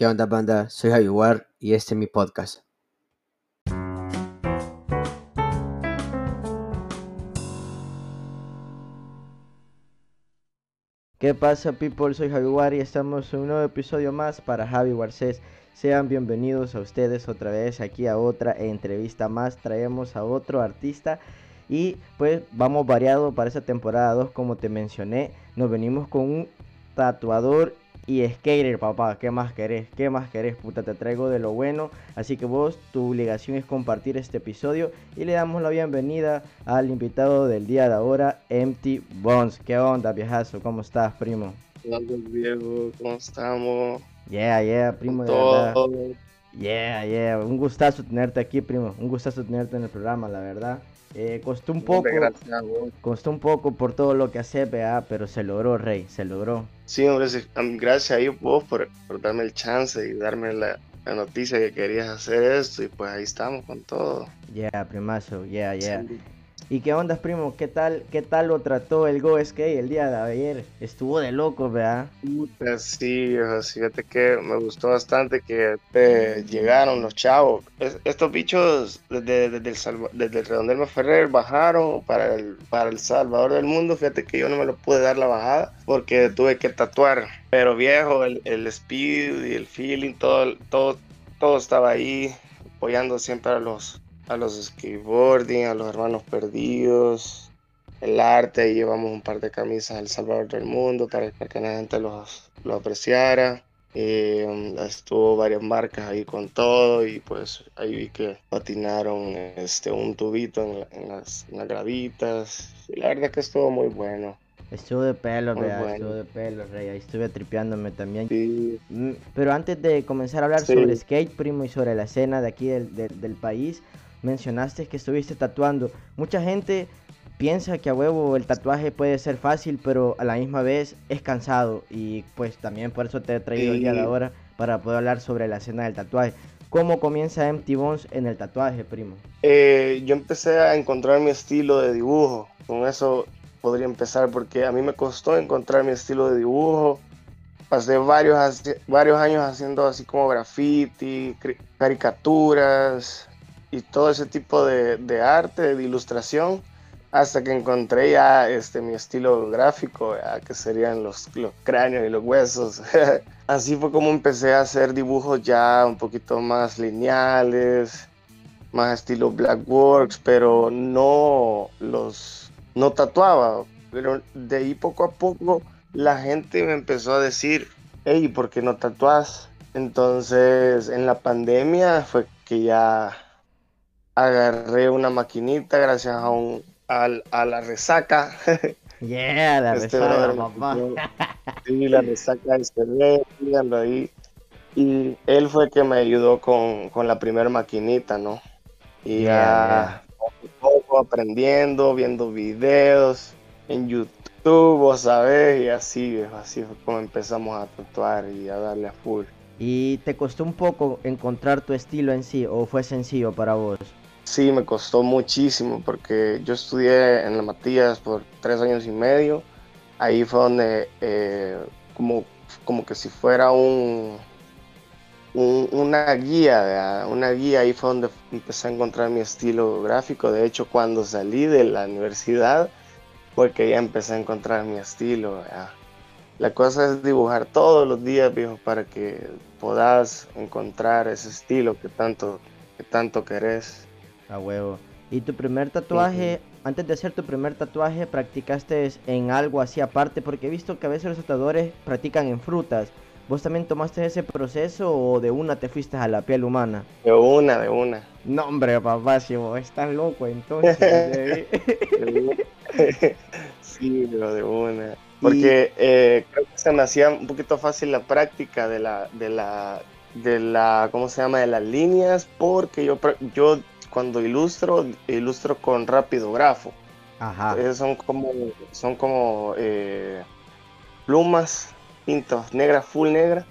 ¿Qué onda, banda? Soy Javier y este es mi podcast. ¿Qué pasa, people? Soy Javi y estamos en un nuevo episodio más para Javi Warcés. Sean bienvenidos a ustedes otra vez aquí a otra entrevista más. Traemos a otro artista y pues vamos variado para esta temporada 2, como te mencioné. Nos venimos con un tatuador y skater, papá. ¿Qué más querés? ¿Qué más querés? Puta, te traigo de lo bueno. Así que vos, tu obligación es compartir este episodio. Y le damos la bienvenida al invitado del día de ahora, Empty Bones. ¿Qué onda, viejazo? ¿Cómo estás, primo? Hola, viejo. ¿Cómo estamos? Yeah, yeah, primo, de verdad. Yeah, yeah. Un gustazo tenerte aquí, primo. Un gustazo tenerte en el programa, la verdad. Eh, costó un poco, costó un poco por todo lo que hace, pero se logró, Rey, se logró. Sí, hombre, gracias a vos por, por darme el chance y darme la, la, noticia que querías hacer esto y pues ahí estamos con todo. Yeah, primazo, yeah, yeah. ¿Y qué onda, primo? ¿Qué tal, qué tal lo trató el Go Skate el día de ayer? Estuvo de loco, ¿verdad? Sí, fíjate que me gustó bastante que eh, llegaron los chavos. estos bichos desde, desde, el, desde el Ferrer bajaron para el, para el Salvador del Mundo. Fíjate que yo no me lo pude dar la bajada porque tuve que tatuar. Pero viejo, el, el speed y el feeling, todo, todo, todo estaba ahí apoyando siempre a los, a los skateboarding, a los hermanos perdidos, el arte, y llevamos un par de camisas al Salvador del Mundo para, que la gente los, lo apreciara. Eh, estuvo varias marcas ahí con todo y pues ahí vi que patinaron este, un tubito en, las, en las gravitas. Y la verdad que estuvo muy bueno. Estuvo de pelo, vea, estuvo de pelo, rey. Ahí estuve tripeándome también. Mm, pero antes de comenzar a hablar sobre skate, primo, y sobre la escena de aquí del, del país, mencionaste que estuviste tatuando. Mucha gente piensa que a huevo el tatuaje puede ser fácil, pero a la misma vez es cansado. Y pues también por eso te he traído el día de ahora para poder hablar sobre la escena del tatuaje. ¿Cómo comienza Empty Bones en el tatuaje, primo? Eh, yo empecé a encontrar mi estilo de dibujo. Con eso podría empezar porque a mí me costó encontrar mi estilo de dibujo. Pasé varios, varios años haciendo así como graffiti, caricaturas, y todo ese tipo de, de, arte, de ilustración, hasta que encontré ya este, mi estilo gráfico, que serían los, los cráneos y los huesos. Así fue como empecé a hacer dibujos ya un poquito más lineales, más estilo Blackworks, pero no los no tatuaba. Pero de ahí poco a poco la gente me empezó a decir, hey, ¿por qué no tatuas? Entonces en la pandemia fue que ya agarré una maquinita gracias a un a la resaca. Yeah, la este resaca, papá. Sí, la resaca de ahí. Y él fue el que me ayudó con, con la primera maquinita, ¿no? Y ya poco a poco aprendiendo, viendo videos en YouTube, vos sabés, y así, así fue como empezamos a tatuar y a darle a full. ¿Y te costó un poco encontrar tu estilo en sí o fue sencillo para vos? Sí, me costó muchísimo porque yo estudié en la Matías por tres años y medio. Ahí fue donde, eh, como, como que si fuera un, una guía, una guía, ahí fue donde empecé a encontrar mi estilo gráfico. De hecho, cuando salí de la universidad, fue que ya empecé a encontrar mi estilo. La cosa es dibujar todos los días, viejo, para que puedas encontrar ese estilo que tanto, que tanto querés. A huevo. ¿Y tu primer tatuaje, antes de hacer tu primer tatuaje, practicaste en algo así aparte? Porque he visto que a veces los tatuadores practican en frutas. ¿Vos también tomaste ese proceso o de una te fuiste a la piel humana? De una, de una. No, hombre, papá, si vos estás loco entonces. sí, pero de una. Porque eh, creo que se me hacía un poquito fácil la práctica de la, de la, de la, ¿cómo se llama? De las líneas, porque yo, yo cuando ilustro, ilustro con rápido grafo. Ajá. son como, son como eh, plumas, pintas negras, full negra,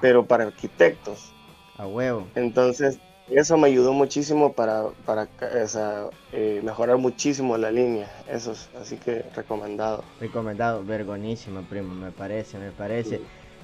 pero para arquitectos. A huevo. Entonces, eso me ayudó muchísimo para, para eh, mejorar muchísimo la línea. Eso es, así que recomendado. Recomendado, vergonísima, primo, me parece, me parece.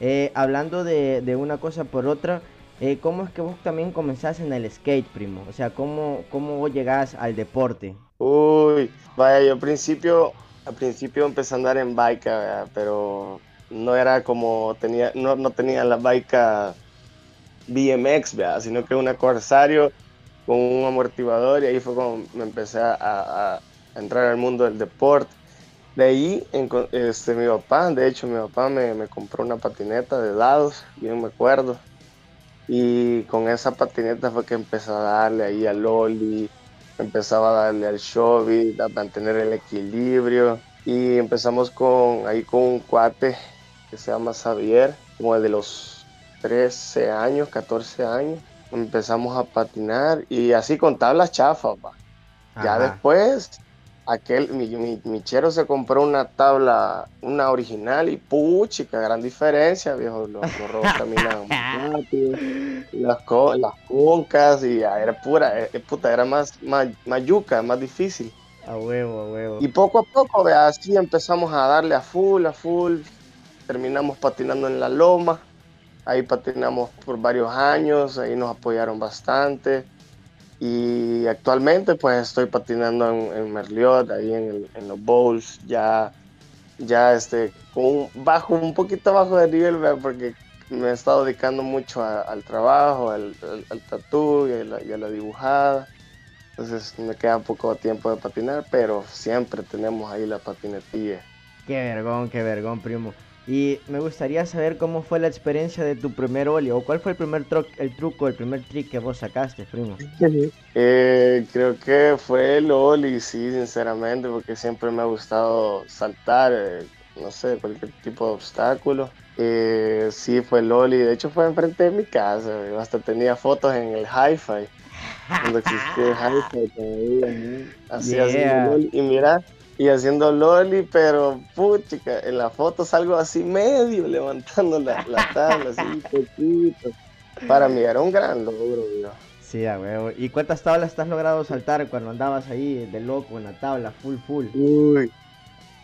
Eh, hablando de, de, una cosa por otra, eh, ¿cómo es que vos también comenzás en el skate, primo? O sea, ¿cómo, cómo vos llegás al deporte? Uy, vaya, yo al principio, al principio empecé a andar en bike, pero no era como tenía, no, no tenía la bike BMX, ¿verdad? sino que una Corsario con un amortiguador y ahí fue como me empecé a, entrar al mundo del deporte. De ahí, este, mi papá, de hecho, mi papá me, me, compró una patineta de dados, bien me acuerdo. Y con esa patineta fue que empecé a darle ahí al Loli, empezaba a darle al Shovit, a mantener el equilibrio. Y empezamos con, ahí con un cuate que se llama Xavier, como de los 13 años, 14 años empezamos a patinar y así con tablas chafas. Ya después, aquel, mi, mi, chero se compró una tabla, una original y puchica, gran diferencia, viejo. Los, los caminaban rápido, las, las cuncas y era pura, eh, puta, era más, más, más yuca, más difícil. A huevo, a huevo. Y poco a poco, así empezamos a darle a full, a full. Terminamos patinando en la loma Ahí patinamos por varios años, ahí nos apoyaron bastante. Y actualmente pues estoy patinando en, Merliot, ahí en, los bowls, ya, ya este, con un, bajo, un poquito bajo de nivel, porque me he estado dedicando mucho al trabajo, al, al, tatú y a, la, dibujada. Entonces me queda poco tiempo de patinar, pero siempre tenemos ahí la patinetilla. Qué vergón, qué vergón, primo. Y me gustaría saber cómo fue la experiencia de tu primer oli o cuál fue el primer el truco, el primer trick que vos sacaste, primo. Eh, creo que fue el oli, sí, sinceramente, porque siempre me ha gustado saltar, eh, no sé, cualquier tipo de obstáculo. Eh, sí, fue el oli, de hecho fue enfrente de mi casa, hasta tenía fotos en el hi-fi, cuando existía el hi-fi todavía, así, así, y mira y haciendo loli, pero puchica, en la foto salgo así medio levantando la, tabla, así poquito. Para mí era un gran logro, Sí, a huevo. ¿Y cuántas tablas has logrado saltar cuando andabas ahí de loco en la tabla, full, full? Uy,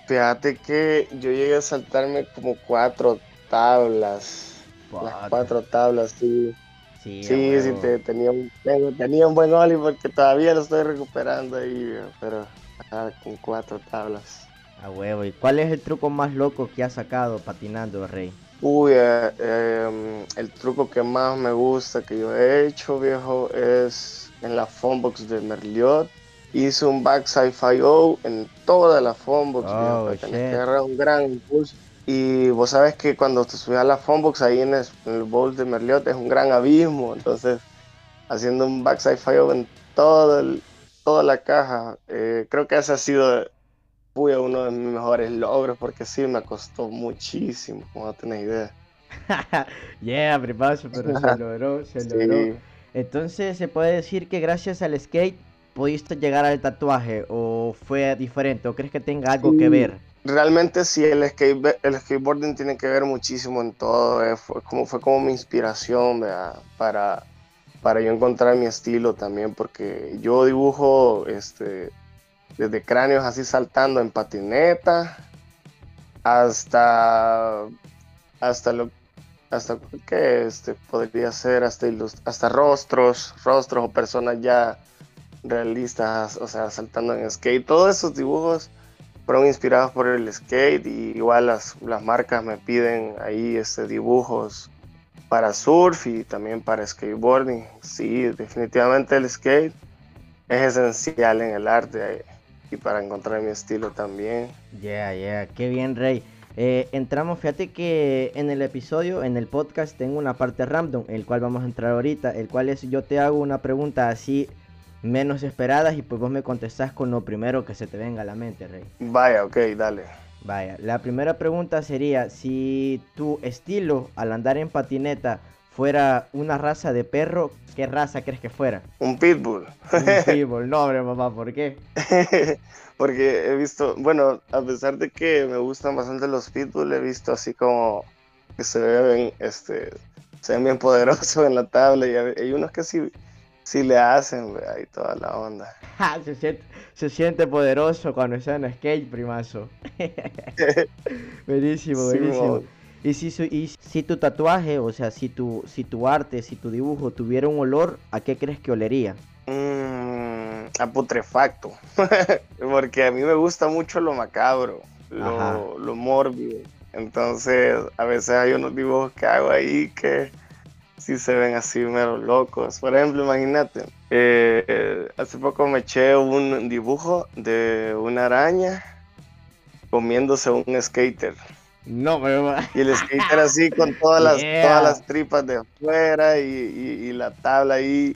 fíjate que yo llegué a saltarme como cuatro tablas. Las cuatro tablas, sí. Sí, sí, sí tenía, un, tenía un buen oli porque todavía lo estoy recuperando ahí, pero con cuatro tablas. A huevo. ¿Y cuál es el truco más loco que has sacado patinando, Rey? Uy, eh, em, el truco que más me gusta que yo he hecho, viejo, es en la phonebox de Merliot. Hice un backside 5 en toda la phonebox, oh, viejo. que agarrar un gran impulso. Y vos sabes que cuando te subes a la phonebox ahí en el, bowl de Merliot es un gran abismo. Entonces, haciendo un backside 5 en todo el, toda la caja. Eh, creo que ese ha sido uno de mis mejores logros porque sí me costó muchísimo, como no tenés idea. yeah, primazo, pero se logró, se logró. Entonces, ¿se puede decir que gracias al skate pudiste llegar al tatuaje o fue diferente o crees que tenga algo que ver? Realmente sí, el, skate, el skateboarding tiene que ver muchísimo en todo. Eh, fue, como, fue como mi inspiración para para yo encontrar mi estilo también, porque yo dibujo este, desde cráneos así saltando en patineta hasta hasta lo hasta que este podría ser hasta hasta rostros rostros o personas ya realistas o sea saltando en skate. Todos esos dibujos fueron inspirados por el skate y igual las, las marcas me piden ahí este dibujos para surf y también para skateboarding. Sí, definitivamente el skate es esencial en el arte y para encontrar mi estilo también. Yeah, yeah, qué bien, Rey. Eh, entramos, fíjate que en el episodio, en el podcast, tengo una parte random, el cual vamos a entrar ahorita, el cual es yo te hago una pregunta así menos esperada y pues vos me contestás con lo primero que se te venga a la mente, Rey. Vaya, ok, dale. Vaya, la primera pregunta sería, si tu estilo al andar en patineta fuera una raza de perro, ¿qué raza crees que fuera? Un pitbull. Un pitbull, no hombre mamá, ¿por qué? Porque he visto, bueno, a pesar de que me gustan bastante los pitbull, he visto así como que se ven, este, se ven bien poderosos en la tabla y hay unos que sí Sí le hacen, ahí toda la onda. se, siente, se siente poderoso cuando está en skate, primazo. buenísimo, buenísimo. Y si, y si tu tatuaje, o sea, si tu, si tu arte, si tu dibujo tuviera un olor, ¿a qué crees que olería? Mm, a putrefacto. Porque a mí me gusta mucho lo macabro, lo, lo mórbido. Entonces, a veces hay unos dibujos que hago ahí que sí se ven así mero locos. Por ejemplo, imagínate, eh, hace poco me eché un dibujo de una araña comiéndose un skater. No, pero... Y el skater así con todas las, todas las tripas de afuera y, la tabla ahí.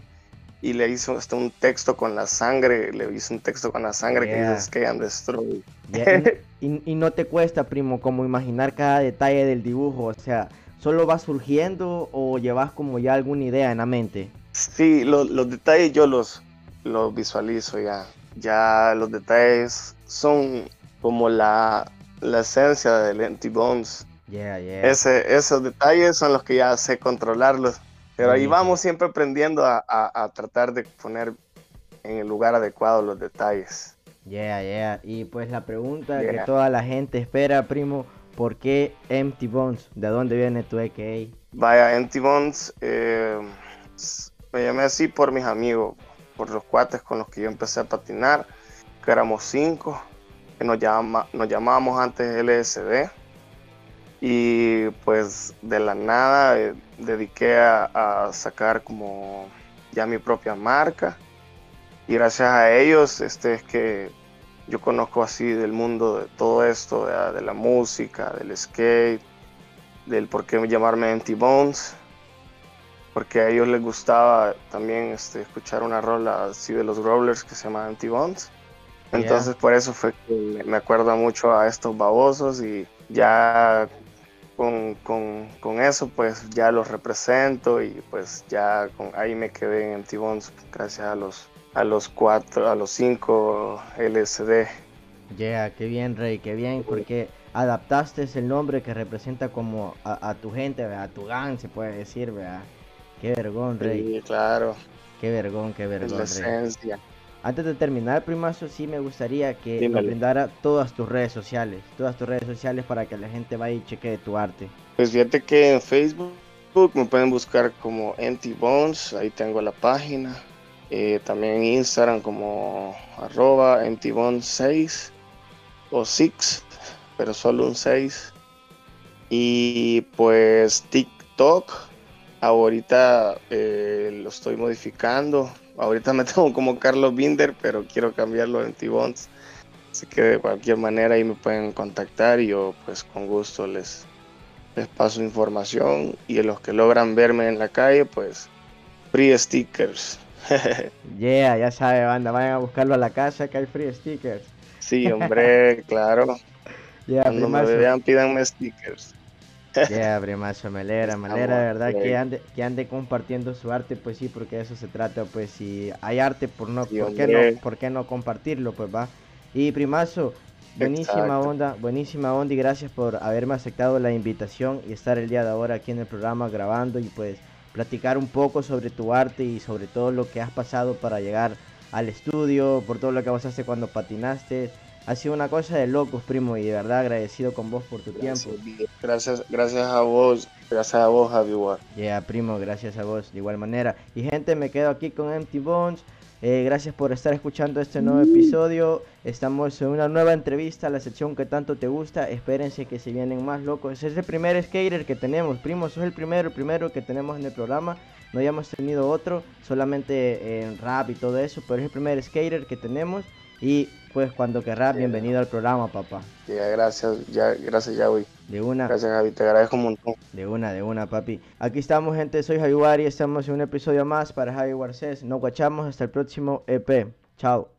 Y le hizo hasta un texto con la sangre, le hizo un texto con la sangre que dice que and destroy. Y, y, no te cuesta, primo, como imaginar cada detalle del dibujo, o sea, ¿Solo va surgiendo o llevas como ya alguna idea en la mente? Sí, los detalles yo los, los visualizo ya. Ya los detalles son como la, la esencia del Empty Bones. Yeah, yeah. Ese, esos detalles son los que ya sé controlarlos. Pero ahí vamos siempre aprendiendo a, a, tratar de poner en el lugar adecuado los detalles. Yeah, yeah. Y pues la pregunta que toda la gente espera, primo, ¿Por qué Empty Bones? ¿De dónde viene tu AKA? Vaya, Empty Bones eh, me llamé así por mis amigos, por los cuates con los que yo empecé a patinar, que éramos cinco, que nos, nos llamábamos antes LSD. Y pues de la nada eh, dediqué a, sacar como ya mi propia marca. Y gracias a ellos este, es que yo conozco así del mundo de todo esto, de, la música, del skate, del por qué llamarme Empty Bones, porque a ellos les gustaba también este, escuchar una rola así de los Rollers que se llama Empty Bones. Entonces por eso fue que me acuerdo mucho a estos babosos y ya con, con, eso pues ya los represento y pues ya con, ahí me quedé en Empty Bones gracias a los a los cuatro, a los cinco LSD. Yeah, qué bien, Rey, qué bien, porque adaptaste el nombre que representa como a, tu gente, a tu gang, se puede decir, ¿verdad? Qué vergón, Rey. Sí, claro. Qué vergón, qué vergón. la esencia. Antes de terminar, primazo, sí me gustaría que nos brindara todas tus redes sociales, todas tus redes sociales para que la gente vaya y chequee tu arte. Pues fíjate que en Facebook me pueden buscar como Empty Bones, ahí tengo la página. Eh, también en Instagram como arroba 6 o 6, pero solo un 6. Y pues TikTok, ahorita eh, lo estoy modificando. Ahorita me tengo como Carlos Binder, pero quiero cambiarlo a Antibons. Así que de cualquier manera ahí me pueden contactar y yo pues con gusto les, les paso información. Y los que logran verme en la calle, pues free stickers. yeah, ya sabe, banda, vayan a buscarlo a la casa que hay free stickers. Sí, hombre, claro. Yeah, Cuando me vean, pídanme stickers. yeah, primazo, me alegra, me alegra de verdad que ande, que ande compartiendo su arte, pues sí, porque de eso se trata, pues si hay arte, por no, ¿por, qué no ¿por qué no compartirlo? Pues va. Y primazo, buenísima onda, buenísima onda y gracias por haberme aceptado la invitación y estar el día de ahora aquí en el programa grabando y pues platicar un poco sobre tu arte y sobre todo lo que has pasado para llegar al estudio, por todo lo que pasaste cuando patinaste. Ha sido una cosa de locos, primo, y de verdad agradecido con vos por tu tiempo. Gracias, gracias a vos, gracias a vos, Javi. Ya, primo, gracias a vos, de igual manera. Y gente, me quedo aquí con Empty Bones. Eh, gracias por estar escuchando este nuevo episodio. Estamos en una nueva entrevista la sección que tanto te gusta. Espérense que se vienen más locos. Es el primer skater que tenemos, primo. Sos el primero, el primero que tenemos en el programa. No hayamos tenido otro, solamente en rap y todo eso, pero es el primer skater que tenemos. Y pues cuando querrás, bienvenido al programa, papá. Ya, gracias, ya, gracias, Yawi. De una. Gracias, Javi, te agradezco un montón. De una, de una, papi. Aquí estamos, gente, soy Javi y estamos en un episodio más para Javi Warcés. Nos guachamos hasta el próximo EP. Chao.